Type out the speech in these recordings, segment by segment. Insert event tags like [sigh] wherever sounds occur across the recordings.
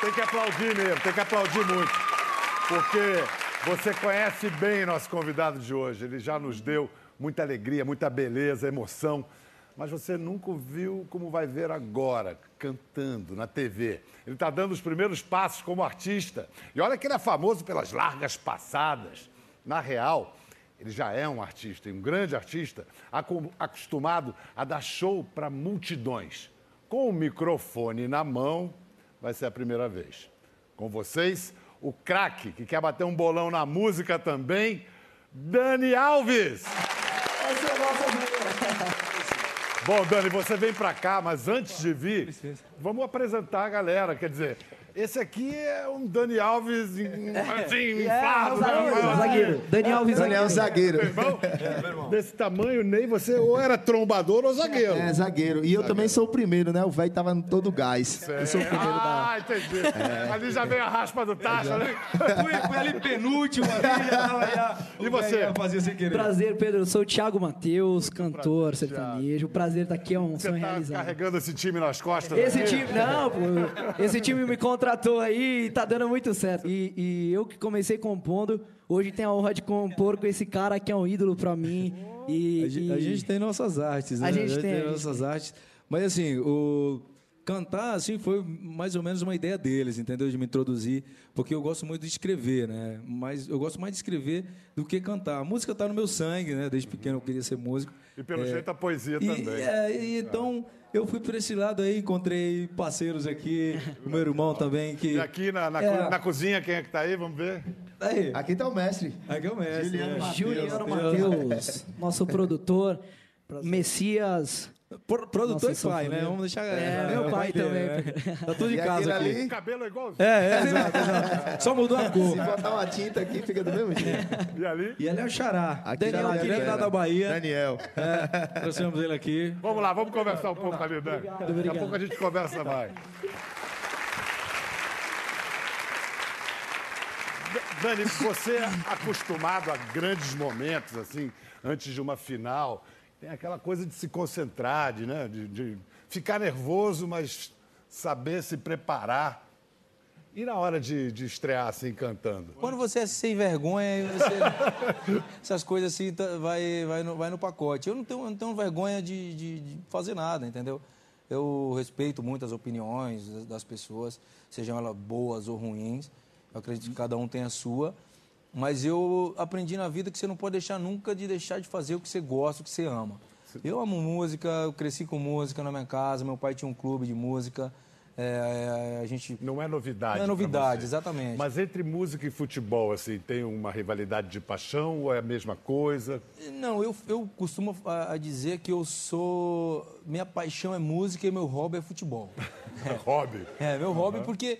Tem que aplaudir mesmo, tem que aplaudir muito. Porque você conhece bem nosso convidado de hoje. Ele já nos deu muita alegria, muita beleza, emoção. Mas você nunca viu como vai ver agora, cantando na TV. Ele está dando os primeiros passos como artista. E olha que ele é famoso pelas largas passadas. Na real, ele já é um artista, um grande artista, acostumado a dar show para multidões. Com o microfone na mão, vai ser a primeira vez. Com vocês, o craque, que quer bater um bolão na música também, Dani Alves. Essa é a nossa Bom, Dani, você vem para cá, mas antes de vir, vamos apresentar a galera. Quer dizer, esse aqui é um Dani Alves assim, é, inflado. É, zagueiro. Dani Alves Daniel zagueiro. zagueiro. É, irmão, desse tamanho, nem você ou era trombador ou zagueiro. É, zagueiro. E eu zagueiro. também sou o primeiro, né? O velho tava no todo gás. Eu sou o primeiro ah, da... Ah, entendi. É. Ali já veio a raspa do tacho. Né? Fui, fui, ali penúltimo. Ali, já, já, [laughs] e você? Fazia sem querer. Prazer, Pedro. Eu sou o Thiago Matheus, cantor prazer, sertanejo. O prazer estar aqui é um você sonho tá realizado. carregando esse time nas costas? Esse aqui? Time... [laughs] Não, pô. Esse time me contratou aí e tá dando muito certo. E, e, eu que comecei compondo, hoje tenho a honra de compor com esse cara que é um ídolo para mim. E, a, gente, a, gente tem nossas artes, né? A gente, a gente tem, tem a nossas tem. artes. Mas assim, o cantar assim foi mais ou menos uma ideia deles, entendeu? De me introduzir, porque eu gosto muito de escrever, né? Mas eu gosto mais de escrever do que cantar. A música está no meu sangue, né? Desde pequeno eu queria ser músico. E pelo é, jeito a poesia e, também. É, e, então eu fui para esse lado aí, encontrei parceiros aqui, o [laughs] meu irmão também que. E aqui na, na, é... na cozinha quem é que está aí? Vamos ver. Aí. Aqui está o mestre. Aqui é o mestre. Juliano, é. Juliano Matheus, [laughs] nosso produtor. Messias Pro, produtor Nossa, e pai, né? Vamos deixar. É, meu pai também. Né? Tá tudo em casa aqui. Ali... Cabelo é igual. É, é, exato, exato. Só mudou a cor. Se botar uma tinta aqui, fica do mesmo jeito. E ali? E ali é o Xará. Aqui Daniel, aqui lá da Bahia. Daniel. É, trouxemos ele aqui. Vamos lá, vamos conversar um pouco ali, Dani. Daqui a pouco a gente conversa mais. [laughs] Dani, você é acostumado a grandes momentos, assim, antes de uma final tem aquela coisa de se concentrar, de, né, de, de ficar nervoso, mas saber se preparar. E na hora de, de, estrear assim, cantando? Quando você é sem vergonha, você... [laughs] essas coisas assim tá, vai, vai, no, vai no pacote. Eu não tenho, não tenho vergonha de, de, de, fazer nada, entendeu? Eu respeito muito as opiniões das pessoas, sejam elas boas ou ruins. Eu acredito que cada um tem a sua. Mas eu aprendi na vida que você não pode deixar nunca de deixar de fazer o que você gosta, o que você ama. Eu amo música, eu cresci com música na minha casa, meu pai tinha um clube de música. É, a gente não é novidade. Não é novidade, exatamente. Mas entre música e futebol, assim, tem uma rivalidade de paixão ou é a mesma coisa? Não, eu, eu costumo a, dizer que eu sou. Minha paixão é música e meu hobby é futebol. É. [laughs] hobby? É, meu uhum. hobby porque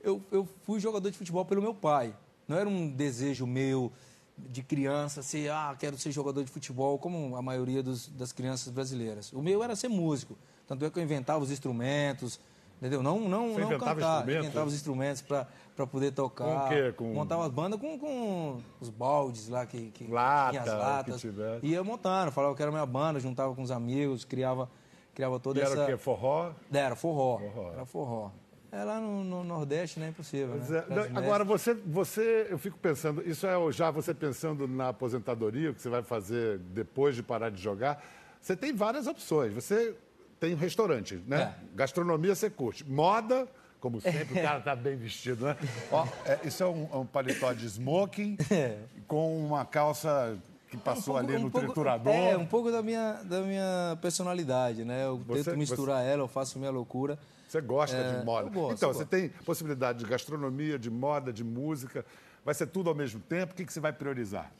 eu, eu fui jogador de futebol pelo meu pai. Não era um desejo meu de criança ser, ah, quero ser jogador de futebol, como a maioria dos, das crianças brasileiras. O meu era ser músico. Tanto é que eu inventava os instrumentos, entendeu? Não, não, Você não inventava cantar. Instrumentos? Inventava os instrumentos para poder tocar. Com o quê? Com... Montava as bandas com, com os baldes lá, que, que Lata, as latas. Que. Ia montando, falava que era minha banda, juntava com os amigos, criava, criava toda e essa... era o quê? Forró? Era, forró. forró. Era forró. É lá no, no Nordeste, né? Impossível. Né? É. Agora, você, você, eu fico pensando, isso é já você pensando na aposentadoria, o que você vai fazer depois de parar de jogar. Você tem várias opções. Você tem restaurante, né? É. Gastronomia você curte. Moda, como sempre, o cara está bem vestido, né? [laughs] Ó, é, isso é um, é um, paletó de smoking [laughs] é. com uma calça que passou um pouco, ali no um pouco, triturador. É, um pouco da minha, da minha personalidade, né? Eu você, tento misturar você... ela, eu faço minha loucura. Você gosta é, de moda. Gosto, então, você tem possibilidade de gastronomia, de moda, de música. Vai ser tudo ao mesmo tempo? O que, que você vai priorizar?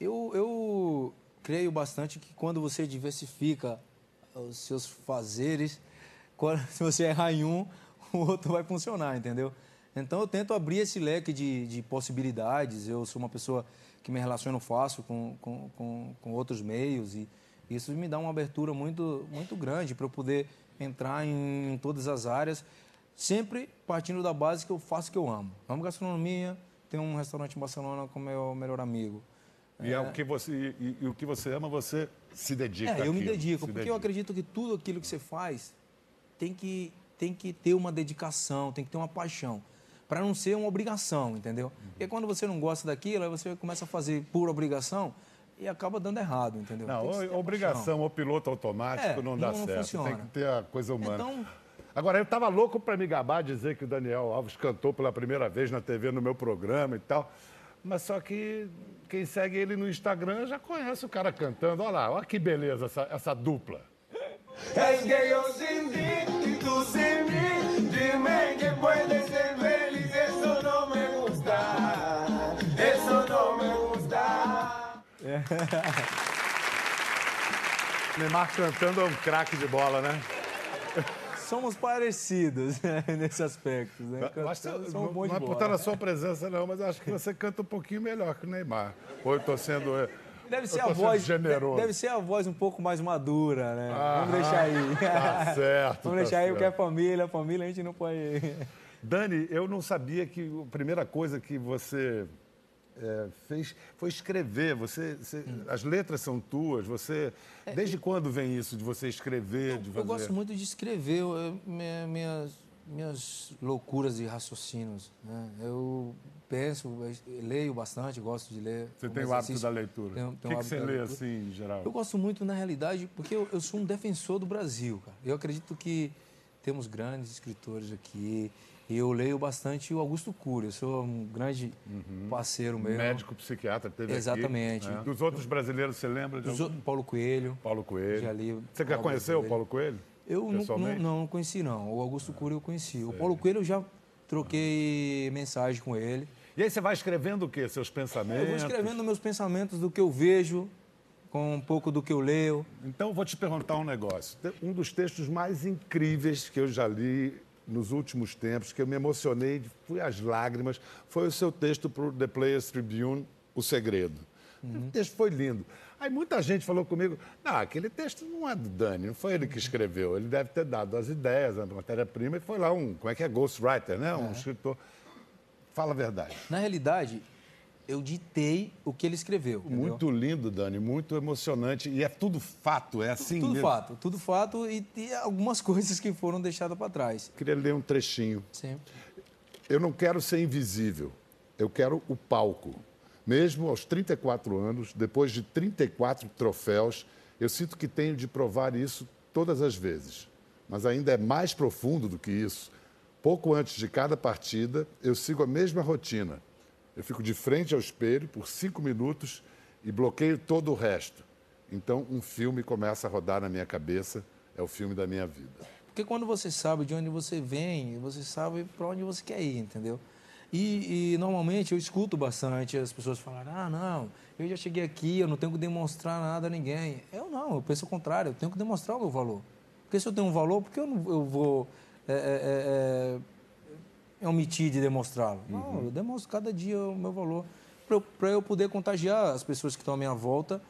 Eu, eu creio bastante que quando você diversifica os seus fazeres, quando, [laughs] se você errar em um, o outro vai funcionar, entendeu? Então eu tento abrir esse leque de, de possibilidades. Eu sou uma pessoa que me relaciono fácil com, com, com, com outros meios e isso me dá uma abertura muito, muito grande para eu poder entrar em, em, todas as áreas, sempre partindo da base que eu faço o que eu amo. Amo gastronomia, tenho um restaurante em Barcelona com meu melhor amigo. E, é, é o que você, e, e, o que você ama, você se dedica. É, eu me dedico, porque dedica. eu acredito que tudo aquilo que você faz tem que tem que ter uma dedicação, tem que ter uma paixão. Para não ser uma obrigação, entendeu? Porque quando você não gosta daquilo, aí você começa a fazer por obrigação e acaba dando errado, entendeu? Não, Tem que ou- ter a obrigação ou piloto automático É, não dá não- não certo. funciona. Tem que ter a coisa humana. Então- Agora, eu tava louco para me gabar, dizer que o Daniel Alves cantou pela primeira vez na TV no meu programa e tal. Mas só que quem segue ele no Instagram já conhece o cara cantando. Olha lá, olha que beleza essa, essa dupla. [laughs] Neymar cantando é um craque de bola, né? Somos parecidos né, [laughs] nesse aspecto. Né? Eu acho que Cantamos, você- somos não, não é por estar na sua presença, não, mas eu acho que você canta um pouquinho melhor que o Neymar. Ou eu tô sendo. eu Deve ser a voz. generoso. Deve ser a voz um pouco mais madura, né? Ah, Vamos deixar aí. Tá [laughs] certo. Vamos tá deixar aí, porque é família, a família a gente não pode. Dani, eu não sabia que a primeira coisa que você é, fez foi escrever. Você, você- Hum. As letras são tuas. Você, desde quando vem isso de você escrever, de fazer? É, Eu gosto muito de escrever eu- eu- minha- minhas, minhas loucuras de raciocínios. Né? Eu penso, eu leio bastante, gosto de ler. Você tem o hábito da leitura. Tenho- o tenho que, o que você hábito da lê assim, em geral? Eu gosto muito, na realidade, porque eu, eu sou um defensor do Brasil, cara. Eu acredito que temos grandes escritores aqui. E eu leio bastante o Augusto Cury. Eu sou um grande parceiro meu. Uhum. Médico psiquiatra teve Exatamente. aqui. né? Dos outros brasileiros, você lembra de Dos algum? Paulo Coelho. Paulo Coelho. Já li Você já obras conheceu o. Paulo Coelho? Eu não, não, conheci, não. O Augusto Cury eu conheci. O Paulo Coelho eu já troquei mensagem com ele. E aí você vai escrevendo o quê? Seus pensamentos? Eu vou escrevendo meus pensamentos do que eu vejo, com um pouco do que eu leio. Então, eu vou te perguntar um negócio. Um dos textos mais incríveis que eu já li nos últimos tempos, que eu me emocionei, fui às lágrimas, foi o seu texto para o The Players Tribune, O Segredo. O texto foi lindo. Aí muita gente falou comigo, não, aquele texto não é do Dani, não foi ele que escreveu. Ele deve ter dado as ideias, a matéria-prima, e foi lá um, como é que é, ghostwriter, né? Um escritor. Fala a verdade. Na realidade, eu ditei o que ele escreveu. entendeu? Muito lindo, Dani, muito emocionante. E é tudo fato, é assim Tudo mesmo. fato, tudo fato e, e algumas [laughs] coisas que foram deixadas para trás. Queria ler um trechinho. Sim. Eu não quero ser invisível, eu quero o palco. Mesmo aos 34 anos, depois de 34 troféus, eu sinto que tenho de provar isso todas as vezes. Mas ainda é mais profundo do que isso. Pouco antes de cada partida, eu sigo a mesma rotina. Eu fico de frente ao espelho por cinco minutos e bloqueio todo o resto. Então, um filme começa a rodar na minha cabeça. É o filme da minha vida. Porque quando você sabe de onde você vem, você sabe para onde você quer ir, entendeu? E, e, normalmente eu escuto bastante as pessoas falarem: ah, não, eu já cheguei aqui, eu não tenho que demonstrar nada a ninguém. Eu não, eu penso o contrário, eu tenho que demonstrar o meu valor. Porque se eu tenho um valor, por que eu, não, eu vou é, é, é, omitir de demonstrá-lo? Não, eu demonstro cada dia o meu valor para eu poder contagiar as pessoas que estão à minha volta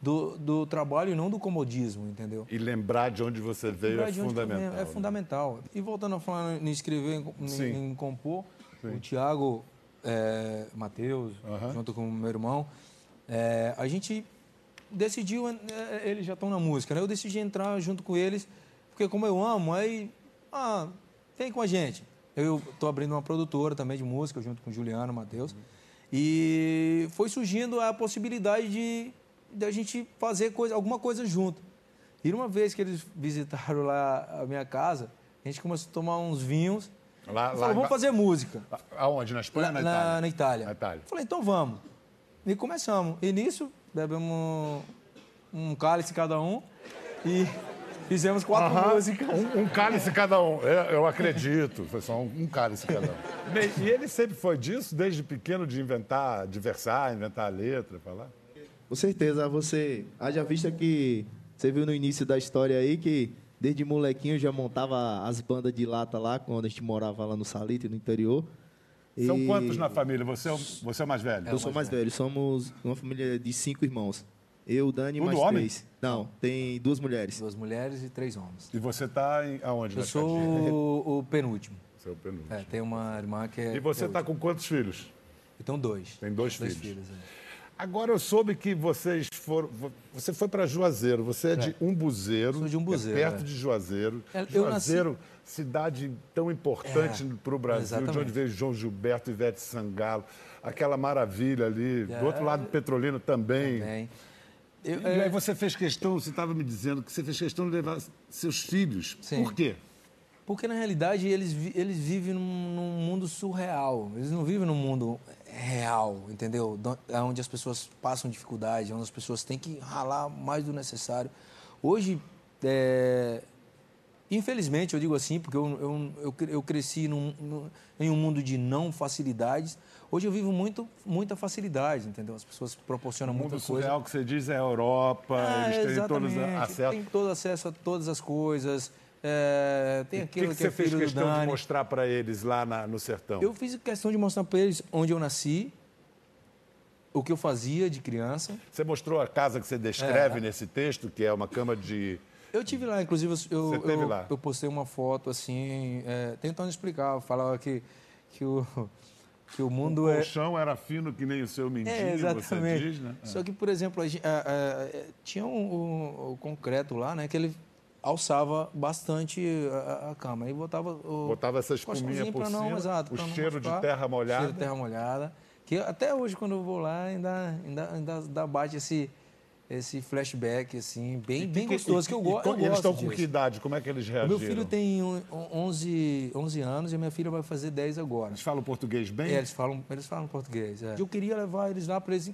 do, do trabalho e não do comodismo, entendeu? E lembrar de onde você veio é venho, fundamental. É né? fundamental. E voltando a falar em escrever, em, Sim. em, compor, o Tiago é, Matheus, Aham. junto com o meu irmão, é, a gente decidiu, é, eles já estão na música, né? Eu decidi entrar junto com eles, porque como eu amo, aí, ah, vem com a gente. Eu estou abrindo uma produtora também de música, junto com o Juliano Matheus. E foi surgindo a possibilidade de, de a gente fazer coisa, alguma coisa junto. E uma vez que eles visitaram lá a minha casa, a gente começou a tomar uns vinhos. Lá- lá falou, em vamos fazer música. Aonde? Na Espanha Na, ou na na- Itália? na Itália. Na Itália. Falei, então vamos. E começamos. E nisso, bebemos um cálice cada um e fizemos quatro Aham. músicas. Um, um cálice cada um. É, eu acredito. Foi só um, um cálice cada um. [laughs] Bem, E ele sempre foi disso, desde pequeno, de inventar, de versar, inventar a letra, falar? Com certeza, você. Haja vista que você viu no início da história aí que desde molequinho já montava as bandas de lata lá, quando a gente morava lá no Salite, no interior. São E quantos na família? Você é o, você é o mais velho? Eu sou mais velho, somos uma família de cinco irmãos. Eu, Dani, Tudo mais homem? três. Não, tem duas mulheres. Duas mulheres e três homens. E você está aonde? Eu na sou o, o penúltimo. Você é o penúltimo. É, tem uma irmã que é. E você é está com quantos filhos? Então, dois. Tem dois Dois filhos. filhos. é. Agora eu soube que vocês foram. vo- Você foi para Juazeiro, você é, de Umbuzeiro. Sou de Umbuzeiro, é perto é. de Juazeiro. É, eu Juazeiro, cidade tão importante É, para o Brasil, de exatamente. onde veio João Gilberto, Ivete Sangalo, aquela maravilha ali. É. Do outro lado, Petrolina também. Bem, eu, E aí é, você fez questão, você estava me dizendo que você fez questão de levar seus filhos. Sim. Por quê? Porque na realidade eles, eles vivem num, num mundo surreal. Eles não vivem num mundo real, entendeu? Onde as pessoas passam dificuldade, onde as pessoas têm que ralar mais do necessário. Hoje, é, infelizmente, eu digo assim, porque eu, eu, eu, eu cresci num- num- em um mundo de não facilidades. Hoje eu vivo muito, muita facilidade, entendeu? As pessoas proporcionam O muita mundo coisa. surreal que você diz é a Europa, Ah, eles têm todos acesso. Tem todo acesso a todas as coisas. É, tem O que, aquilo que que, você é fez filho do questão de mostrar para eles lá na- no sertão? Eu fiz questão de mostrar para eles onde eu nasci, o que eu fazia de criança. Você mostrou a casa que você É. descreve nesse texto, que é uma cama de. Eu tive lá, inclusive, eu, Você eu, lá? eu postei uma foto assim, é, tentando explicar. Falava que, que, o, que o mundo o é. colchão era fino que nem o seu mindinho, É, exatamente. você diz, né? Só que, por exemplo, a a- a- a- tinha um, um- o concreto lá, né? Que ele alçava bastante a, a- cama. Aí botava o Botava essa espuminha por pra não, cima, exato, o cheiro de terra molhada. Cheiro de terra molhada. Que até hoje, quando eu vou lá, ainda, ainda, ainda dá- bate esse, esse flashback, assim, bem, bem gostoso, que eu, E- go e, eu Eles gosto estão com que idade? Como é que eles O reagiram? meu filho tem um- 11, 11 anos e a minha filha vai fazer 10 agora. Eles falam português bem? É, eles falam, eles falam português. é. Eu queria levar eles lá para eles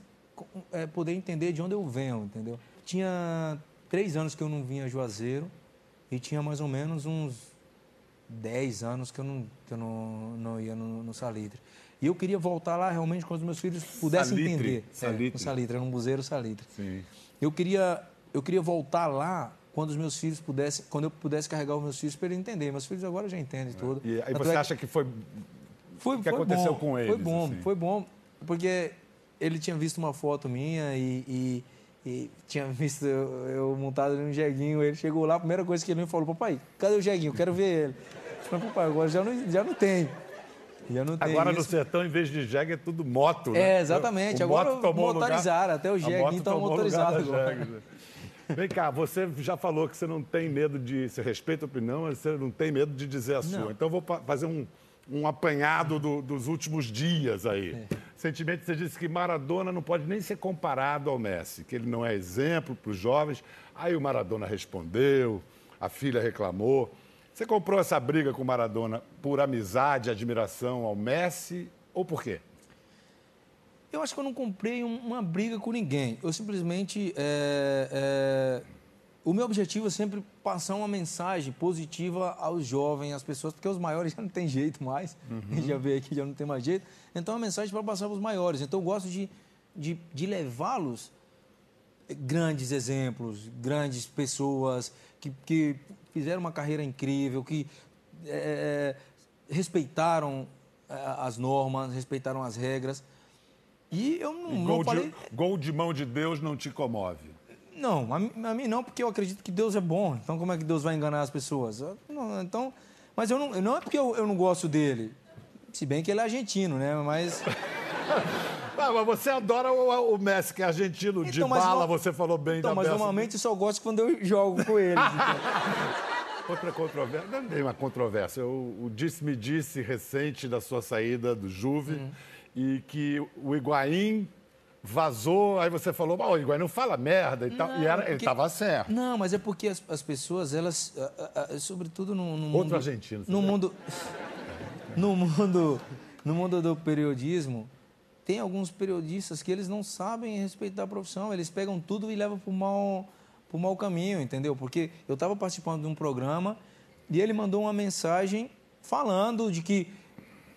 é, poder entender de onde eu venho, entendeu? Tinha três anos que eu não vinha a Juazeiro e tinha mais ou menos uns 10 anos que eu não, que eu não, não ia no, no Salitre. E eu queria voltar lá realmente quando os meus filhos pudessem Salitre, entender. Salitre. É, no Salitre, era um buzeiro Salitre. Sim. Eu queria, eu queria voltar lá quando os meus filhos pudessem, quando eu pudesse carregar os meus filhos para eles entenderem. Meus filhos agora já entendem tudo. E aí Tanto você é que- acha que foi. foi, O que foi aconteceu bom, com Foi eles, bom, assim? foi bom, porque ele tinha visto uma foto minha e, e- e tinha visto eu, eu montado ali no jeguinho. Ele chegou lá, a primeira coisa que ele me falou, papai, cadê o jeguinho? Eu quero ver ele. Eu falei, papai, agora já não, já não tem. Já não tem Agora no isso. sertão, em vez de jegue, é tudo moto. né? É, exatamente. O agora moto tomou o lugar- motorizaram, até o jegue então motorizado agora. né? Vem cá, você já falou que você não tem medo de. Você respeita a opinião, mas você não tem medo de dizer a sua. Não. Então eu vou fazer um, um apanhado do- dos últimos dias aí. É. Recentemente você disse que Maradona não pode nem ser comparado ao Messi, que ele não é exemplo para os jovens. Aí o Maradona respondeu, a filha reclamou. Você comprou essa briga com o Maradona por amizade, admiração ao Messi ou por quê? Eu acho que eu não comprei um- uma briga com ninguém. Eu simplesmente. é, é, o meu objetivo é sempre passar uma mensagem positiva aos jovens, às pessoas, porque os maiores [laughs] já não tem jeito mais. Já veio aqui, já não tem mais jeito. Então, é uma mensagem para passar para os maiores. Então, eu gosto de, de, de levá-los grandes exemplos, grandes pessoas que, que fizeram uma carreira incrível, que é, respeitaram é, as normas, respeitaram as regras. E eu não, E não gol, falei. de, gol de mão de Deus não te comove. Não, a, mim- a mim não, porque eu acredito que Deus é bom. Então, como é que Deus vai enganar as pessoas? Não, então, mas eu não, não é porque eu, eu não gosto dele. Se bem que ele é argentino, né? Mas. [laughs] Ah, mas você adora o, o Messi, que é argentino, de Então, mas bala, no- você falou bem Então, da mas peça. normalmente eu só gosto quando eu jogo com eles. [laughs] então. Outra controvérsia, não é bem uma controvérsia, o, o disse-me-disse recente da sua saída do Juve Hum. e que o Higuaín vazou, aí você falou, "Ah, o Higuaín não fala merda e tal, e era, ele porque- estava certo. Não, mas é porque as, as pessoas, elas, ah, ah, ah, sobretudo no, no Outro mundo, argentino, você no mundo, [laughs] no mundo, no mundo do periodismo, tem alguns periodistas que eles não sabem respeitar a profissão, eles pegam tudo e levam para o mau, pro mau caminho, entendeu? Porque eu estava participando de um programa e ele mandou uma mensagem falando de que,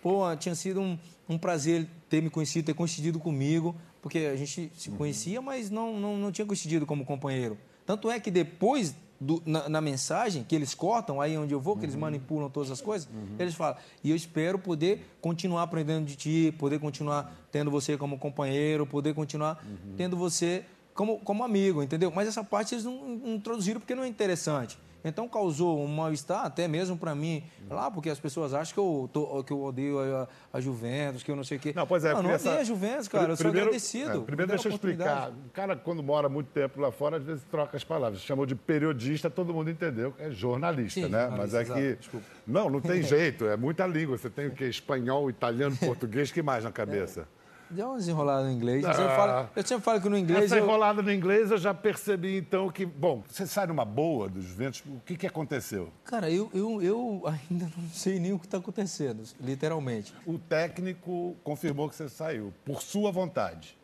pô, tinha sido um, um prazer ter me conhecido, ter coincidido comigo, porque a gente se conhecia, mas não, não, não tinha coincidido como companheiro. Tanto é que depois, do- na, na mensagem que eles cortam, aí onde eu vou, que eles manipulam todas as coisas, eles falam, e eu espero poder continuar aprendendo de ti, poder continuar tendo você como companheiro, poder continuar tendo você como, como amigo, entendeu? Mas essa parte eles não, não introduziram porque não é interessante. Então causou um mal-estar, até mesmo para mim, lá, porque as pessoas acham que eu, tô- que eu odeio a, a Juventus, que eu não sei o quê. Não, pois é. Não, não essa- odeio a Juventus, cara. Eu sou Primeiro- agradecido. é, primeiro, deixa eu explicar. O cara, quando mora muito tempo lá fora, às vezes troca as palavras. Chamou de periodista, todo mundo entendeu. É jornalista, Sim, né? Mas jornalista, é que. desculpa. Não, não tem [laughs] jeito. É muita língua. Você tem o quê? Espanhol, italiano, português, que mais na cabeça? Deu umas enroladas no inglês. Eu, sempre Ah. falo, eu sempre falo que no inglês. Essa Eu, enrolada no inglês eu já percebi, então, que. Bom, você sai numa boa dos ventos. O que, que aconteceu? cara, eu, eu, eu ainda não sei nem o que está acontecendo, literalmente. O técnico confirmou que você saiu, por sua vontade.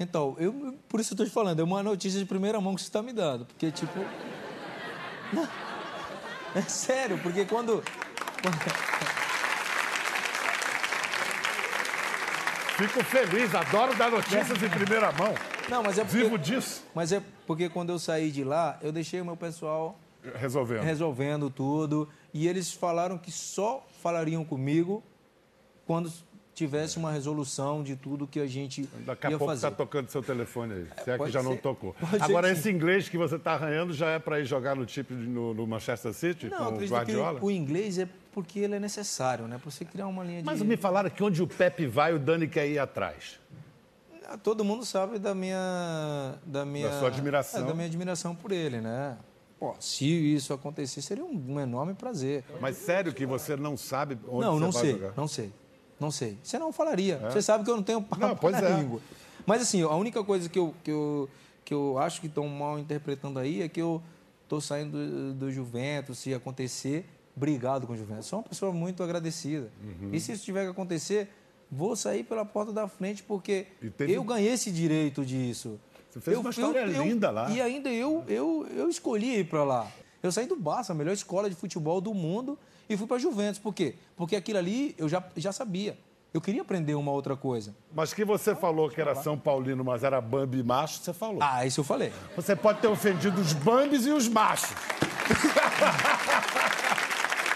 Então, eu, por isso eu estou te falando, é uma notícia de primeira mão que você está me dando. Porque, tipo. Não, [laughs] é sério, porque quando. Fico feliz, adoro dar notícias em primeira mão. Não, mas é porque. Vivo disso. Mas é porque quando eu saí de lá, eu deixei o meu pessoal Resolvendo. resolvendo tudo. E eles falaram que só falariam comigo quando tivesse uma resolução de tudo que a gente Daqui a ia pouco está tocando seu telefone aí. Se é que já não ser. tocou. Pode ser Agora, que esse inglês que você está arranhando já é para ir jogar no tipo no, no Manchester City Não, com o Guardiola? que o inglês é porque ele é necessário, né? Para você criar uma linha de... Mas me falaram que onde o Pepe vai, o Dani quer ir atrás. Ah, Todo mundo sabe da minha... Da, minha, Da sua admiração. é, da minha admiração por ele, né? Pô, se isso acontecer, seria um, um enorme prazer. Mas sério que você não sabe onde não, você não vai sei, jogar? não sei. Não sei. Você não falaria. Você sabe que eu não tenho papo Não, pois na é. língua. Mas assim, a única coisa que eu, que eu, que eu acho que estão mal interpretando aí é que eu estou saindo do, do Juventus, se acontecer, brigado com o Juventus. Sou uma pessoa muito agradecida. Uhum. E se isso tiver que acontecer, vou sair pela porta da frente porque teve- eu ganhei esse direito disso. Você fez uma história linda lá. E ainda eu, eu, eu escolhi ir para lá. Eu saí do Barça, a melhor escola de futebol do mundo, e fui para Juventus. Por quê? Porque aquilo ali eu já, já sabia. Eu queria aprender uma outra coisa. Mas que você falou que era São Paulino, mas era Bambi macho, você falou. Ah, isso eu falei. Você pode ter ofendido os Bambis e os machos. [laughs]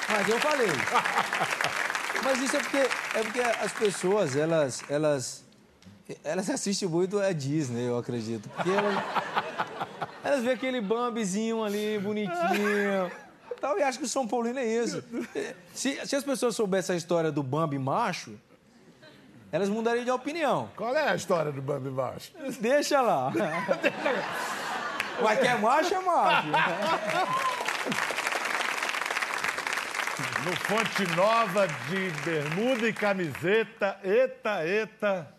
Mas eu falei. [laughs] Mas isso é porque, é porque as pessoas, elas, elas, elas assistem muito a Disney, eu acredito. Porque elas, elas veem aquele Bambizinho ali, bonitinho. Tal, e acham que o São Paulino é isso. Se, se as pessoas soubessem a história do Bambi macho, elas mudariam de opinião. Qual é a história do Bambi macho? Deixa lá. [laughs] Mas que é macho, é macho. [laughs] No Fonte Nova de bermuda e camiseta. Eita, eita.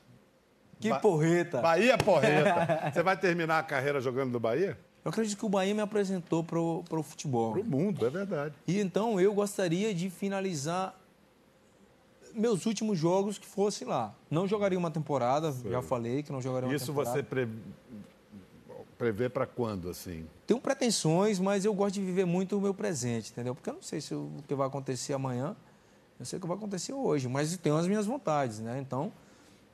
Que Ba- porreta. Bahia Porreta. [laughs] Você vai terminar a carreira jogando no Bahia? Eu acredito que o Bahia me apresentou pro, pro futebol. Pro mundo, é verdade. E então eu gostaria de finalizar meus últimos jogos que fosse lá. Não jogaria uma temporada, já falei que não jogaria uma Isso temporada. você pre... prevê para quando, assim? Tenho pretensões, mas eu gosto de viver muito o meu presente, entendeu? Porque eu não sei se o que vai acontecer amanhã, eu sei o que vai acontecer hoje, mas tenho as minhas vontades, né? Então,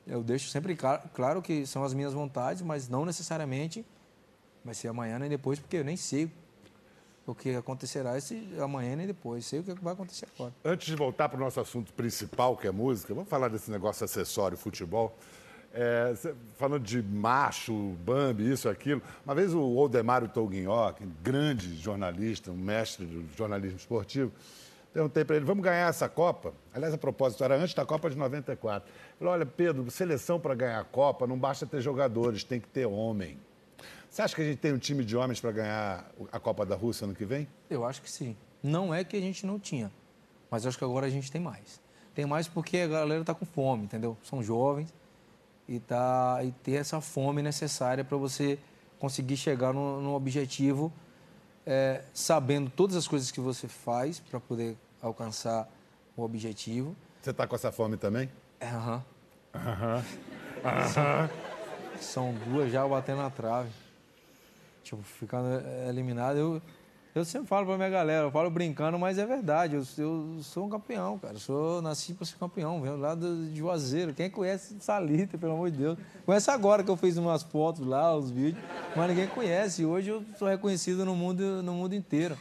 eu deixo sempre cla- claro que são as minhas vontades, mas não necessariamente vai ser amanhã nem depois, porque eu nem sei o que acontecerá esse amanhã nem depois. Sei o que vai acontecer agora. Antes de voltar para o nosso assunto principal, que é música, vamos falar desse negócio acessório, futebol. É, falando de macho, Bambi, isso, aquilo. Uma vez o Oldemário Toguinhoc, grande jornalista, um mestre do jornalismo esportivo, perguntei para ele, vamos ganhar essa Copa? Aliás, a propósito, era antes da Copa de 94. Ele falou, olha, Pedro, seleção para ganhar a Copa não basta ter jogadores, tem que ter homem. Você acha que a gente tem um time de homens para ganhar a Copa da Rússia ano que vem? Eu acho que sim. Não é que a gente não tinha, mas acho que agora a gente tem mais. Tem mais porque a galera está com fome, entendeu? São jovens e, tá, e ter essa fome necessária para você conseguir chegar no, no objetivo, é, sabendo todas as coisas que você faz para poder alcançar o objetivo. Você está com essa fome também? É, aham. São duas já batendo na trave. Tipo, ficando eliminado. Eu, eu sempre falo pra minha galera, eu falo brincando, mas é verdade. Eu, eu sou um campeão, cara. Eu sou, nasci pra ser campeão, venho lá do, de Juazeiro. Quem conhece Salita, pelo amor de Deus? Conhece agora que eu fiz umas fotos lá, os vídeos, mas ninguém conhece. Hoje eu sou reconhecido no mundo, no mundo inteiro.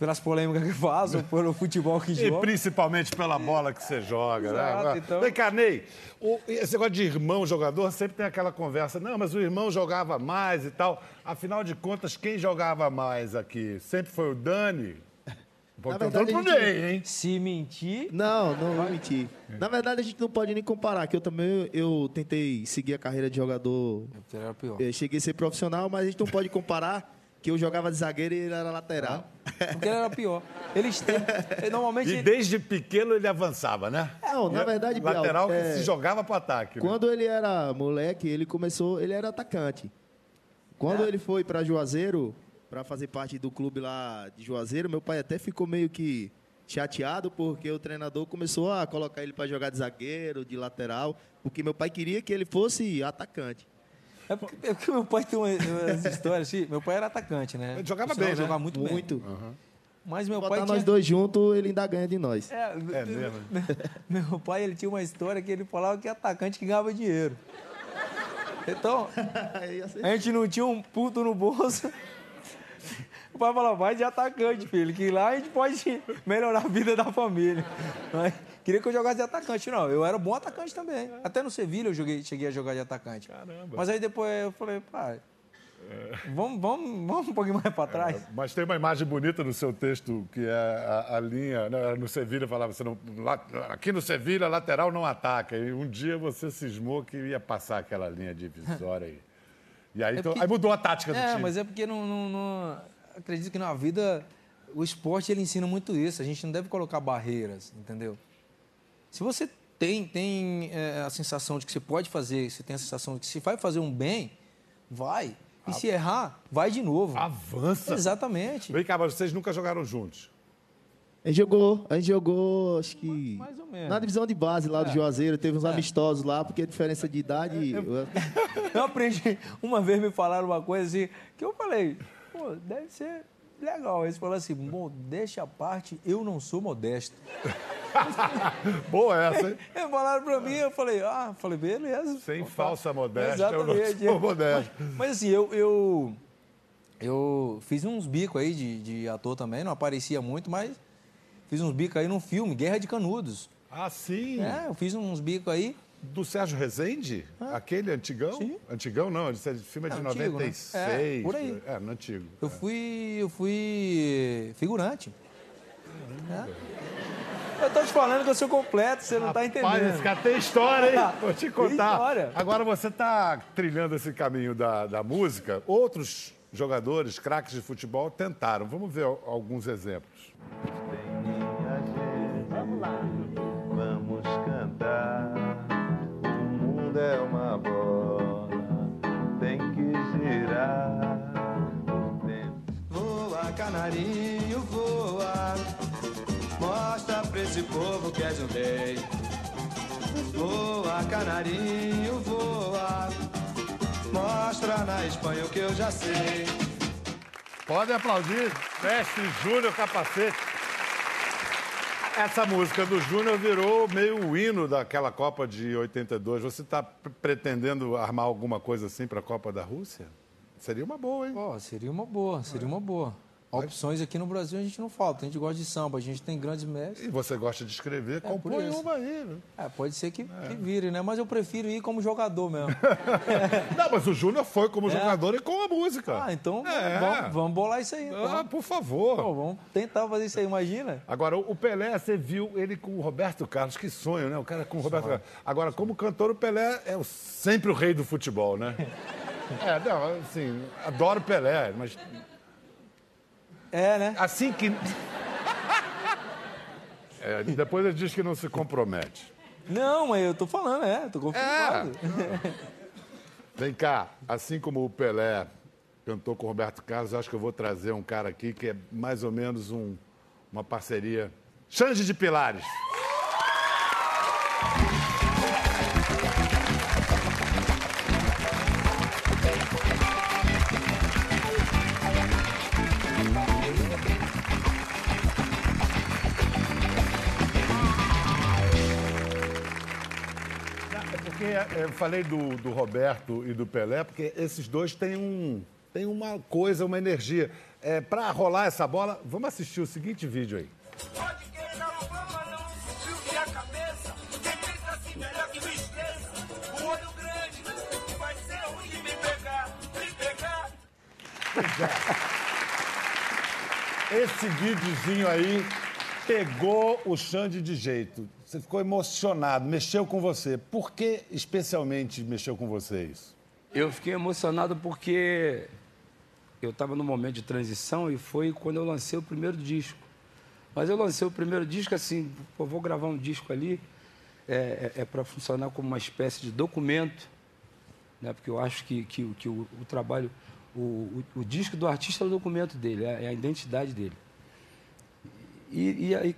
Pelas polêmicas que faz ou pelo futebol que E joga. principalmente pela bola que você joga, né? Exato, então. Vem cá, Ney, o- esse negócio de irmão jogador sempre tem aquela conversa. Não, mas o irmão jogava mais e tal. Afinal de contas, quem jogava mais aqui? Sempre foi o Dani? Pô, Na tô verdade, pro gente- Ney, hein? Se mentir, Não, não vou mentir. Na verdade, a gente não pode nem comparar, que eu também eu tentei seguir a carreira de jogador. era pior. Eu cheguei a ser profissional, mas a gente não pode comparar que eu jogava de zagueiro e ele era lateral. Porque ele era pior. Eles têm. Normalmente. E desde pequeno ele avançava, né? Não, na verdade, Bial, Lateral que é, se jogava pro ataque. né? Quando ele era moleque, ele começou, ele era atacante. Quando ele foi para Juazeiro, para fazer parte do clube lá de Juazeiro, meu pai até ficou meio que chateado porque o treinador começou a colocar ele para jogar de zagueiro, de lateral, porque meu pai queria que ele fosse atacante. É porque, é porque meu pai tem uma, umas histórias assim. Meu pai era atacante, né? Ele jogava bem, né? Jogava muito, bem. Muito. Mas meu Botar pai nós tinha... dois juntos, ele ainda ganha de nós. É, É mesmo. [laughs] Meu pai ele tinha uma história que ele falava que atacante que ganhava dinheiro. Então, [laughs] a gente não tinha um puto no bolso. [laughs] O pai falava, vai de atacante, filho, que lá a gente pode melhorar a vida da família. Mas queria que eu jogasse de atacante, não. Eu era bom atacante também. Até no Sevilha eu joguei, cheguei a jogar de atacante. Caramba. Mas aí depois eu falei, pai, vamos, vamos, vamos um pouquinho mais para trás. Mas tem uma imagem bonita no seu texto, que é a, a linha. né, No Sevilha falava, você não, lá- aqui no Sevilha, lateral não ataca. E um dia você cismou que ia passar aquela linha divisória aí. [laughs] E aí, então- porque- aí mudou a tática do É, time. mas é porque não, não- não- acredito que na vida o esporte ele ensina muito isso. A gente não deve colocar barreiras, entendeu? Se você tem, tem é, a sensação de que você pode fazer, você tem a sensação de que se vai fazer um bem, vai. E se errar, vai de novo. Avança. Exatamente. Vem cá, mas vocês nunca jogaram juntos. A gente jogou, a gente jogou, acho que. Mais ou menos. Na divisão de base lá do Juazeiro, teve uns amistosos lá, porque a diferença de idade. eu- [laughs] Eu aprendi, uma vez me falaram uma coisa assim, que eu falei, pô, deve ser legal. Eles falaram assim, modéstia à parte, eu não sou modesto. [laughs] Boa essa, hein? Eles falaram pra mim, eu falei, ah, falei, beleza. Sem Opa. falsa modéstia, eu não Exatamente. sou modesto. Mas, mas assim, eu, eu, eu fiz uns bicos aí de, de ator também, não aparecia muito, mas fiz uns bicos aí num filme, Guerra de Canudos. Ah, sim. É, eu fiz uns bicos aí. Do Sérgio Rezende? Aquele antigão? Sim. Antigão não, esse filme é de É antigo, né? 96. É, por aí. É, no antigo. Eu fui, eu fui figurante. É. Eu tô te falando que eu sou completo, você não tá entendendo. Rapaz, esse cara tem história, hein? [laughs] Vou te Tem contar. história. Agora você está trilhando esse caminho da, da música. Outros jogadores, craques de futebol, tentaram. Vamos ver al- alguns exemplos. Vamos és um rei. Voa, canarinho, voa. Mostra na Espanha o que eu já sei. Podem aplaudir. Mestre Júnior Capacete. Essa música do Júnior virou meio o hino daquela Copa de 82. Você está pretendendo armar alguma coisa assim para a Copa da Rússia? Seria uma boa, hein? Ó, seria uma boa, seria uma boa. Opções aqui no Brasil a gente não falta. A gente gosta de samba, a gente tem grandes mestres. E você gosta de escrever, É, compõe uma aí. né? É, pode ser que, que vire, né? Mas eu prefiro ir como jogador mesmo. [laughs] Não, mas o Júnior foi como É. jogador e com a música. Ah, então É. vamos, vamos bolar isso aí. Então. Ah, por favor. Pô, vamos tentar fazer isso aí, imagina. Agora, o Pelé, você viu ele com o Roberto Carlos, que sonho, né? O cara com o Roberto Carlos. Agora, como cantor, o Pelé é sempre o rei do futebol, né? [laughs] É, não, assim, adoro Pelé, mas É, né? assim que. [laughs] É, depois ele diz que não se compromete. Não, mas eu tô falando, é, tô É. confirmado. [laughs] Vem cá, assim como o Pelé cantou com o Roberto Carlos, acho que eu vou trazer um cara aqui que é mais ou menos um- uma parceria. Xande de Pilares. Falei do, do Roberto e do Pelé, porque esses dois têm, um, têm uma coisa, uma energia. É, pra rolar essa bola, vamos assistir o seguinte vídeo aí. Pode querer na fama, não cabeça. Quem pensa assim melhor que me esqueça. O olho grande vai ser ruim de me pegar, me pegar. Esse videozinho aí pegou o Xande de jeito. Você ficou emocionado, mexeu com você. Por que especialmente mexeu com você isso? Eu fiquei emocionado porque eu estava num momento de transição e foi quando eu lancei o primeiro disco. Mas eu lancei o primeiro disco assim, pô, vou gravar um disco ali, é, é, para funcionar como uma espécie de documento, né? porque eu acho que, que, o- que o, o trabalho, o, o, o disco do artista é o documento dele, é, é a identidade dele. E, e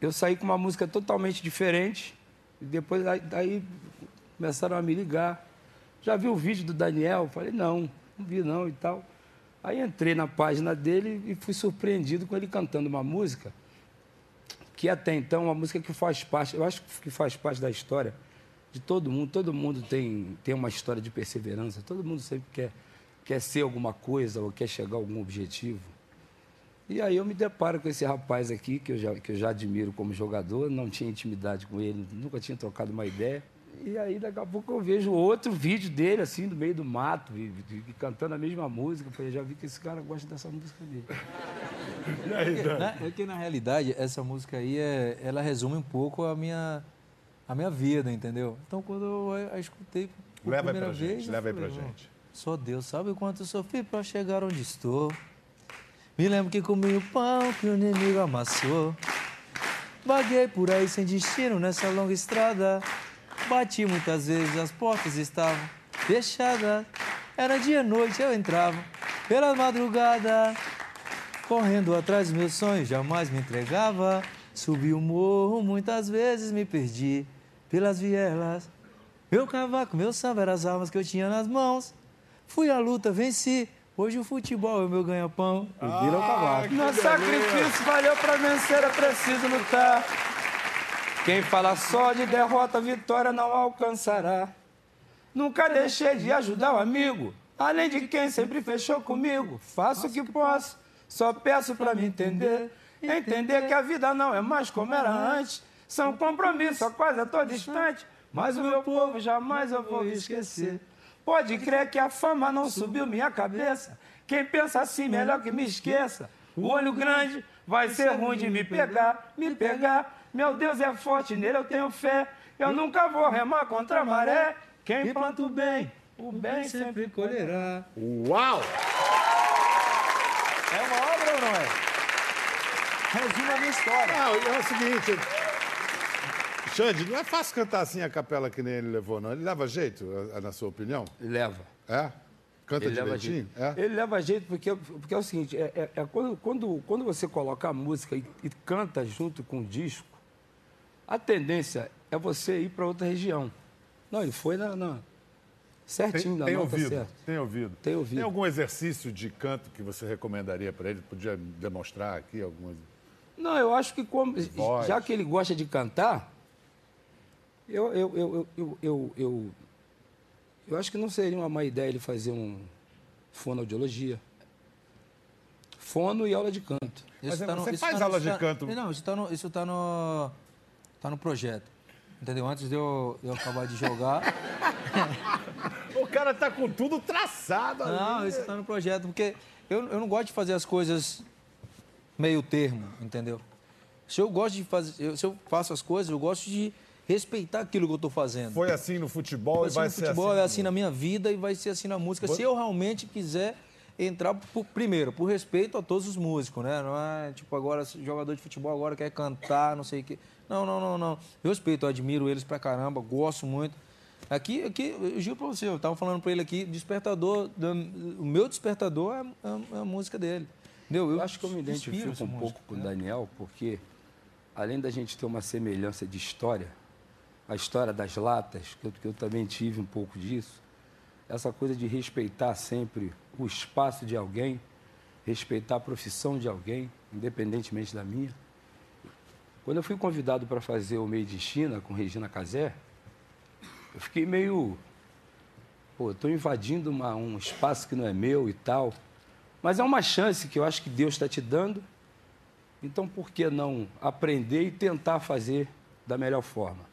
eu saí com uma música totalmente diferente, e depois aí, daí começaram a me ligar. Já viu o vídeo do Daniel? Falei, não, não vi não e tal. Aí entrei na página dele e fui surpreendido com ele cantando uma música que até então é uma música que faz parte, eu acho que faz parte da história de todo mundo. Todo mundo tem, tem uma história de perseverança, todo mundo sempre quer, quer ser alguma coisa ou quer chegar a algum objetivo. E aí eu me deparo com esse rapaz aqui, que eu já, que eu já admiro como jogador, não tinha intimidade com ele, nunca tinha trocado uma ideia. E aí daqui a pouco eu vejo outro vídeo dele, assim, no meio do mato, e, e- cantando a mesma música. Eu falei, já vi que esse cara gosta dessa música dele. [laughs] Na- É que na realidade essa música aí é, ela resume um pouco a minha a minha vida, entendeu? Então quando eu a, escutei por Leva aí primeira pra gente, vez, eu leva aí falei, pra "Não, gente." Só Deus sabe o quanto eu sofri para chegar onde estou. Me lembro que comi o pão que o inimigo amassou. Vaguei por aí sem destino nessa longa estrada. Bati muitas vezes, as portas estavam fechadas. Era dia e noite, eu entrava pela madrugada. Correndo atrás dos meus sonhos, jamais me entregava. Subi o morro, muitas vezes me perdi pelas vielas. Meu cavaco, meu samba eram as armas que eu tinha nas mãos. Fui à luta, venci. Hoje o futebol é o meu ganha-pão. O vira é o cavaco. No sacrifício valeu pra vencer, é preciso lutar. Quem fala só de derrota, vitória não alcançará. Nunca deixei de ajudar o amigo, além de quem sempre fechou comigo. Faço o que posso, só peço pra me entender. Entender que a vida não é mais como era antes. São compromissos a quase a todo instante. Mas o meu povo jamais eu vou esquecer. Pode crer que a fama não subiu minha cabeça. Quem pensa assim, melhor que me esqueça. O olho grande vai ser ruim de me pegar, me pegar. Meu Deus é forte, nele eu tenho fé. Eu nunca vou remar contra a maré. Quem planta o bem, o bem sempre colherá. Uau! É uma obra ou não é? Resume a minha história. Não, é o seguinte. Xande, não é fácil cantar assim a capela que nem ele levou, não. Ele leva jeito, na sua opinião? Leva. É? Canta Ele leva direitinho? jeito. É? Ele leva jeito porque, porque é o seguinte, é, é- é quando, quando, quando você coloca a música e, e canta junto com o disco, a tendência é você ir para outra região. Não, ele foi na, na- certinho Tem, na tem ouvido, certa. tem ouvido. Tem ouvido. Tem algum exercício de canto que você recomendaria para ele? Podia demonstrar aqui algumas... Não, eu acho que como, já que ele gosta de cantar, eu, eu, eu, eu, eu, eu, eu, acho que não seria uma má ideia ele fazer um fonoaudiologia. Fono e aula de canto. Mas tá você isso faz no- aula isso de tá- canto? Não, isso tá no, isso tá no, tá no projeto. Entendeu? Antes de eu, eu acabar de jogar. [laughs] O cara tá com tudo traçado ali. Não, isso tá no projeto, porque eu, eu não gosto de fazer as coisas meio termo, entendeu? Se eu gosto de fazer, eu- se eu faço as coisas, eu gosto de respeitar aquilo que eu tô fazendo. Foi assim no futebol assim e vai no ser futebol, assim. é assim na minha vida e vai ser assim na música. Se eu realmente quiser entrar, por, primeiro, por respeito a todos os músicos, né? Não é tipo agora, jogador de futebol agora quer cantar, não sei o quê. Não, não, não, não. Eu respeito, eu admiro eles pra caramba, gosto muito. Aqui, aqui eu juro pra você, eu tava falando pra ele aqui, despertador, o meu despertador é, é- é a música dele. Entendeu? Eu acho que eu me identifico um música, pouco com o né? Daniel, porque além da gente ter uma semelhança de história, a história das latas, que eu, que eu também tive um pouco disso, essa coisa de respeitar sempre o espaço de alguém, respeitar a profissão de alguém, independentemente da minha. Quando eu fui convidado para fazer o Meio de China com Regina Casé, eu fiquei meio. Pô, estou invadindo uma- um espaço que não é meu e tal. Mas é uma chance que eu acho que Deus está te dando. Então, por que não aprender e tentar fazer da melhor forma?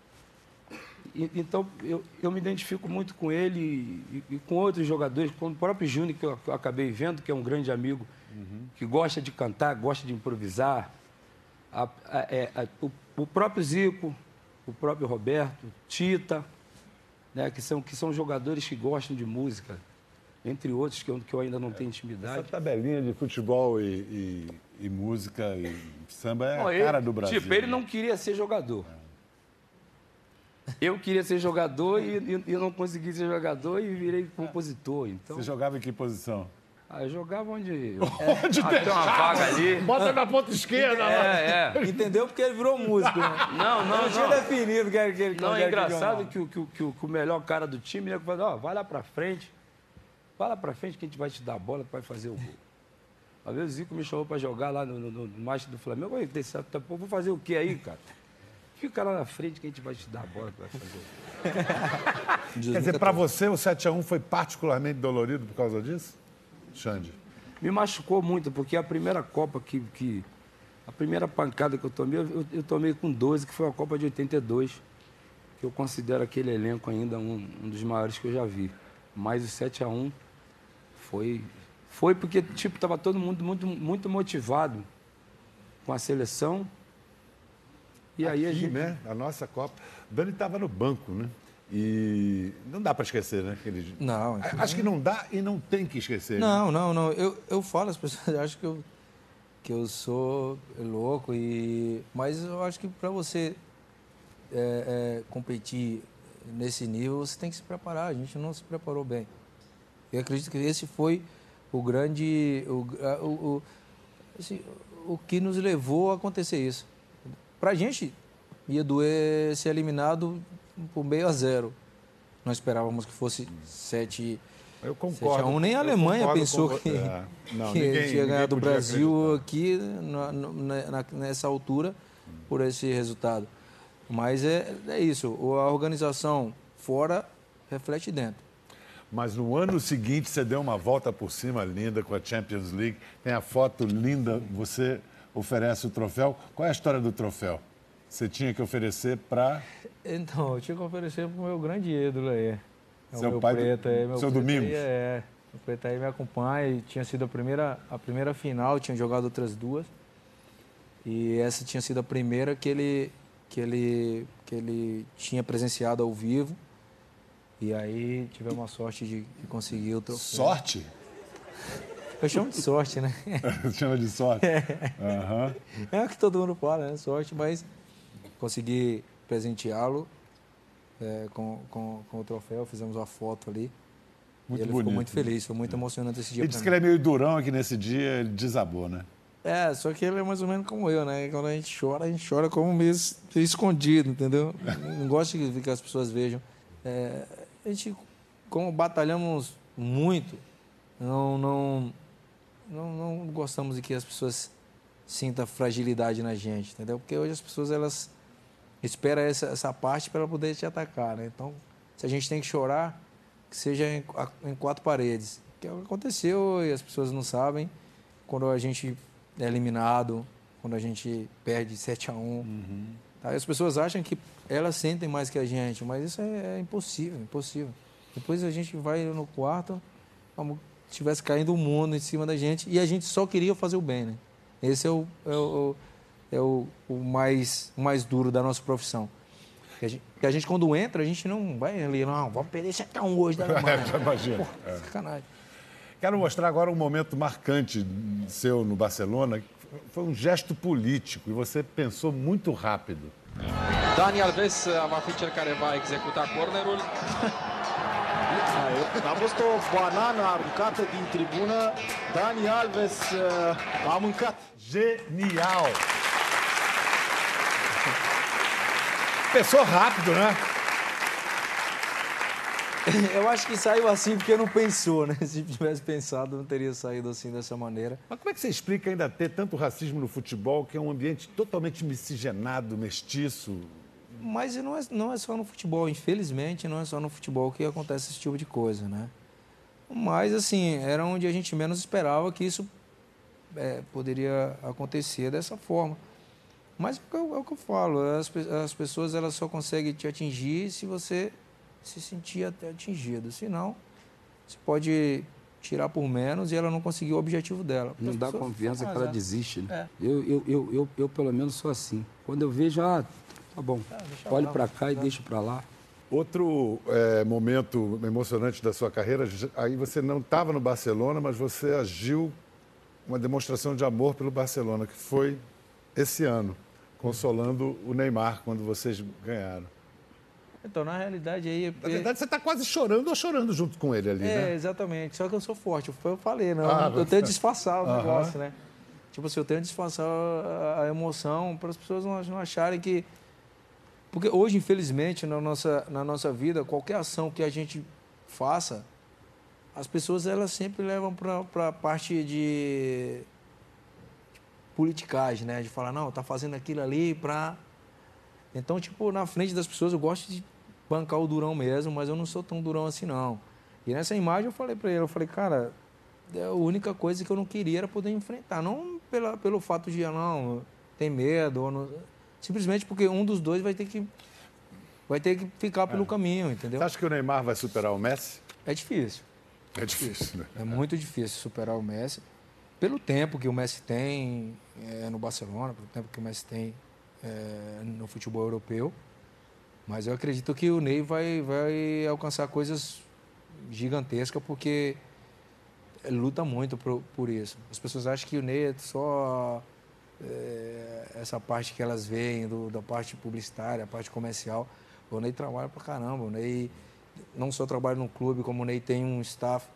E- então, eu, eu me identifico muito com ele e, e com outros jogadores, com o próprio Júnior, que eu, que eu acabei vendo, que é um grande amigo, que gosta de cantar, gosta de improvisar. A- a- é, a- o, o próprio Zico, o próprio Roberto, Tita, né, que, são, que são jogadores que gostam de música, entre outros que eu, que eu ainda não tenho Essa intimidade. tabelinha de futebol e, e- e música e samba é Não, a ele- cara do Brasil. Tipo, ele não queria ser jogador. Eu queria ser jogador e, e, e não consegui ser jogador e virei compositor. Então, Você jogava em que posição? ah, eu jogava onde. [laughs] onde Até uma vaga ali. Bota na ponta esquerda lá. É, é. Entendeu? Porque ele virou músico, né? [laughs] Não, não, Não tinha não. definido que ele que ele Não, é engraçado que, o- que, que, que o melhor cara do time né, fala, ó, vai lá pra frente, vai lá pra frente que a gente vai te dar a bola, tu vai fazer o gol. Uma vez o Zico me chamou pra jogar lá no, no, no macho do Flamengo, eu "Tá, pô, vou fazer o quê aí, cara? Fica lá na frente que a gente vai te dar a bola, tu vai fazer. [laughs] Quer dizer, pra você o 7x1 foi particularmente dolorido por causa disso? Xande. Me machucou muito, porque a primeira Copa que. que a primeira pancada que eu tomei, eu, eu tomei com 12, que foi a Copa de 82, que eu considero aquele elenco ainda um, um dos maiores que eu já vi. Mas o 7 a 1 foi. Foi porque, tipo, estava todo mundo muito, muito motivado com a seleção. E aí a Aqui, gente. né? A nossa Copa. Dani estava no banco, né? E não dá para esquecer, né? Aquele... Não, Acho que não dá e não tem que esquecer. né? Não, não, não. Eu, eu falo, as pessoas [laughs] acham que eu, que eu sou louco, e, mas eu acho que para você é, é, competir nesse nível, você tem que se preparar. A gente não se preparou bem. Eu acredito que esse foi o grande. O, o, o, assim, o que nos levou a acontecer isso. Para a gente, ia doer ser eliminado por meio a zero. Nós esperávamos que fosse 7 Eu 7 concordo. a 1. Nem a Alemanha concordo pensou que. É. Não, que ninguém- tinha ganhado o Brasil acreditar. aqui na- na- nessa altura por esse resultado. Mas é, é isso, a organização fora reflete dentro. Mas no ano seguinte você deu uma volta por cima linda com a Champions League. Tem a foto linda, você oferece o troféu. Qual é a história do troféu? Você tinha que oferecer para. Então, eu tinha que oferecer pro meu grande ídolo aí. É o Seu meu pai do- preto aí, meu seu preto Domingos? Aí, é, o preto aí me acompanha e tinha sido a primeira, a primeira final, tinha jogado outras duas. E essa tinha sido a primeira que ele, que ele, que ele tinha presenciado ao vivo. E aí tivemos a sorte de, de conseguir o troféu. Sorte? Eu chamo de sorte, né? [laughs] Chama de sorte. Aham. É o que todo mundo fala, né? Sorte, mas consegui presenteá-lo é, com, com, com o troféu, fizemos uma foto ali. Muito ele bonito, ficou muito né? feliz, foi muito emocionante esse dia Ele disse que ele é meio durão aqui nesse dia, ele desabou, né? É, só que ele é mais ou menos como eu, né? Quando a gente chora, a gente chora como meio es- escondido, entendeu? [laughs] Não gosto que, que as pessoas vejam. É, a gente, como batalhamos muito, não, não, não, não gostamos de que as pessoas sintam fragilidade na gente, entendeu? Porque hoje as pessoas, elas esperam essa, essa parte para poder te atacar, né? Então, se a gente tem que chorar, que seja em, em quatro paredes. Que é o que aconteceu e as pessoas não sabem quando a gente é eliminado, quando a gente perde 7 a 1 tá? As pessoas acham que elas sentem mais que a gente, mas isso é, é impossível, impossível. Depois a gente vai no quarto, como se tivesse caindo o mundo em cima da gente, e a gente só queria fazer o bem, né? Esse é o, é o, é o, o mais, mais duro da nossa profissão. Que a, gente, que a gente, quando entra, a gente não vai ali, não, vamos perder 7 a 1 hoje da [laughs] Alemanha. [laughs] Imagina. Pô, sacanagem. Quero mostrar agora um momento marcante seu no Barcelona. Foi um gesto político e você pensou muito rápido. Dani Alves uh, va fi cel care va executa cornerul. [laughs] A fost o banană aruncată din tribună. Dani Alves uh, a mâncat. Genial! Pensou rápido, né? [laughs] Eu acho que saiu assim porque não pensou, né? Se tivesse pensado, não teria saído assim dessa maneira. Mas como é que você explica ainda ter tanto racismo no futebol, que é um ambiente totalmente miscigenado, mestiço? Mas não é, não é só no futebol, infelizmente, não é só no futebol que acontece esse tipo de coisa, né? Mas, assim, era onde a gente menos esperava que isso é, poderia acontecer dessa forma. Mas é o que eu, é o que eu falo, as, as pessoas elas só conseguem te atingir se você se sentir até atingido. Senão, você pode tirar por menos e ela não conseguir o objetivo dela. Não dá confiança que ela desiste, né? É. Eu, eu, eu, eu, eu, pelo menos, sou assim. Quando eu vejo, ah, tá bom, olho para cá e deixo para lá. Outro é, momento emocionante da sua carreira, aí você não estava no Barcelona, mas você agiu uma demonstração de amor pelo Barcelona, que foi esse ano, consolando o Neymar quando vocês ganharam. Então, na realidade, aí... é Na porque- verdade, você está quase chorando ou chorando junto com ele ali, É, né? exatamente. Só que eu sou forte. Foi eu falei, né? Ah, eu você- tenho que disfarçar o Aham. negócio, né? Tipo assim, eu tenho que disfarçar a, a emoção para as pessoas não, não acharem que... Porque hoje, infelizmente, na nossa, na nossa vida, qualquer ação que a gente faça, as pessoas elas sempre levam para a parte de politicagem, né? De falar, não, tá fazendo aquilo ali para... Então, tipo, na frente das pessoas eu gosto de bancar o durão mesmo, mas eu não sou tão durão assim, não. E nessa imagem eu falei para ele, eu falei, cara, é a única coisa que eu não queria era poder enfrentar. Não pela, pelo fato de, ah, não, tem medo, ou não- simplesmente porque um dos dois vai ter que, vai ter que ficar pelo caminho, entendeu? Você acha que o Neymar vai superar o Messi? É difícil. É difícil, né? É muito difícil superar o Messi. Pelo tempo que o Messi tem eh, no Barcelona, pelo tempo que o Messi tem eh, no futebol europeu. Mas eu acredito que o Ney vai, vai alcançar coisas gigantescas porque luta muito por, por isso. As pessoas acham que o Ney é só eh, essa parte que elas veem, do, da parte publicitária, a parte comercial. O Ney trabalha pra caramba. O Ney não só trabalha no clube, como o Ney tem um staff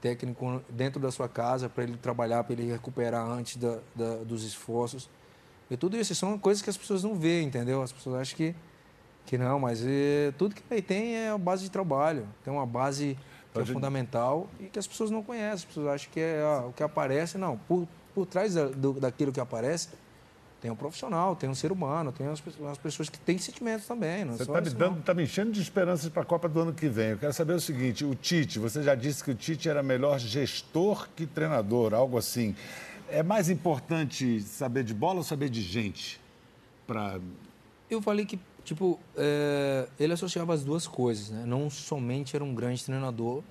técnico dentro da sua casa para ele trabalhar, para ele recuperar antes da, da- dos esforços. E tudo isso são coisas que as pessoas não veem, entendeu? As pessoas acham que, que não, mas eh, tudo que ele tem é a base de trabalho. Tem uma base que é fundamental e que as pessoas não conhecem. As pessoas acham que é ah, o que aparece. Não, por, por trás da- do- daquilo que aparece, tem um profissional, tem um ser humano, tem umas, pessoas- umas pessoas que têm sentimentos também. Não é Você está me dando, tá me enchendo de esperanças para a Copa do ano que vem. Eu quero saber o seguinte: o Tite, você já disse que o Tite era melhor gestor que treinador, algo assim. É mais importante saber de bola ou saber de gente? Para Eu falei que, tipo, é, ele associava as duas coisas, né? Não somente era um grande treinador,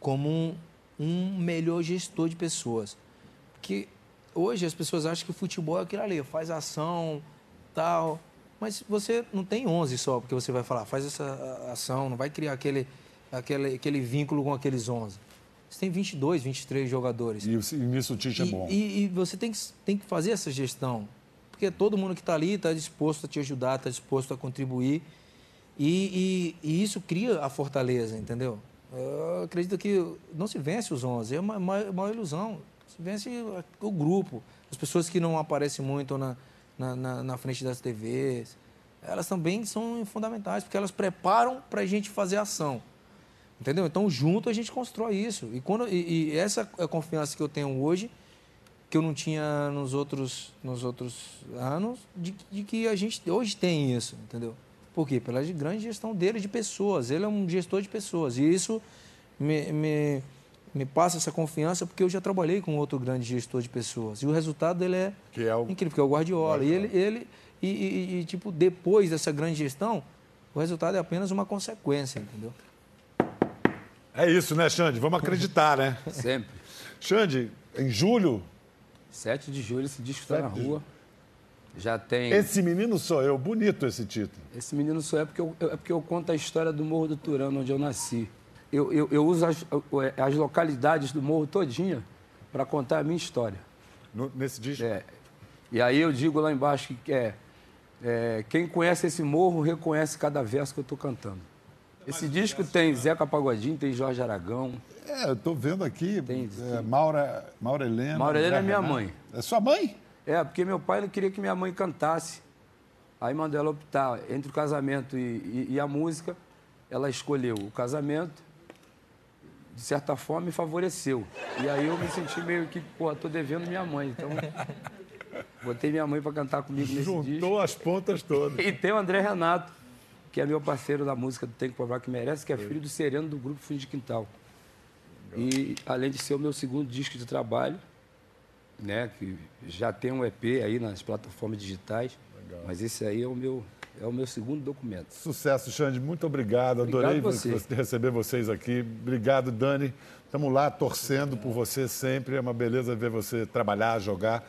como um, um melhor gestor de pessoas. Porque hoje as pessoas acham que o futebol é aquilo ali, faz ação, tal. Mas você não tem 11 só, porque você vai falar, faz essa ação, não vai criar aquele, aquele, aquele vínculo com aqueles 11. Você tem 22, 23 jogadores. E, e nisso o Tite é bom. E, e você tem que, tem que fazer essa gestão. Porque todo mundo que está ali está disposto a te ajudar, está disposto a contribuir. E, e- e isso cria a fortaleza, entendeu? Eu acredito que não se vence os 11, é uma, uma, uma ilusão. Vence o grupo. As pessoas que não aparecem muito na, na, na- na frente das TVs, elas também são fundamentais, porque elas preparam para a gente fazer ação. Entendeu? Então, junto a gente constrói isso. E, quando, e, e essa é a confiança que eu tenho hoje, que eu não tinha nos outros, nos outros anos, de, de que a gente hoje tem isso, entendeu? Por quê? Pela grande gestão dele de pessoas. Ele é um gestor de pessoas. E isso me, me, me passa essa confiança porque eu já trabalhei com outro grande gestor de pessoas. E o resultado dele é Que é o- incrível, porque é o Guardiola. E ele, ele e, e- e, tipo, depois dessa grande gestão, o resultado é apenas uma consequência, entendeu? É isso, né, Xande? Vamos acreditar, né? [laughs] Sempre. Xande, em julho, 7 de julho esse disco está na 7 de rua. Já tem. esse menino sou eu. Bonito esse título. Esse menino sou eu é porque eu, é porque eu conto a história do Morro do Turano, onde eu nasci. Eu, eu, eu uso as, as localidades do morro todinha para contar a minha história. No- nesse disco. É, e aí eu digo lá embaixo que é, é, quem conhece esse morro reconhece cada verso que eu estou cantando. Esse disco tem Zeca Pagodinho, tem Jorge Aragão. É, eu tô vendo aqui. Tem- é, Maura, Maura Helena. Maura Helena é minha Renato. mãe. É sua mãe? É, porque meu pai não queria que minha mãe cantasse. Aí mandou ela optar entre o casamento e, e- e a música. Ela escolheu o casamento. De certa forma, me favoreceu. E aí eu me senti meio que, pô, tô devendo minha mãe. Então, [laughs] botei minha mãe para cantar comigo nesse disco. Juntou as pontas todas. E tem o André Renato, que é meu parceiro da música do Tem que Provar Que Merece, que é filho do Sereno do grupo Fundo de Quintal. E além de ser o meu segundo disco de trabalho, né, que já tem um EP aí nas plataformas digitais, mas esse aí é o meu é o meu segundo documento. Sucesso, Xande. Muito obrigado. Obrigado Adorei você. receber vocês aqui. Obrigado, Dani. Estamos lá torcendo por você sempre. É uma beleza ver você trabalhar, jogar.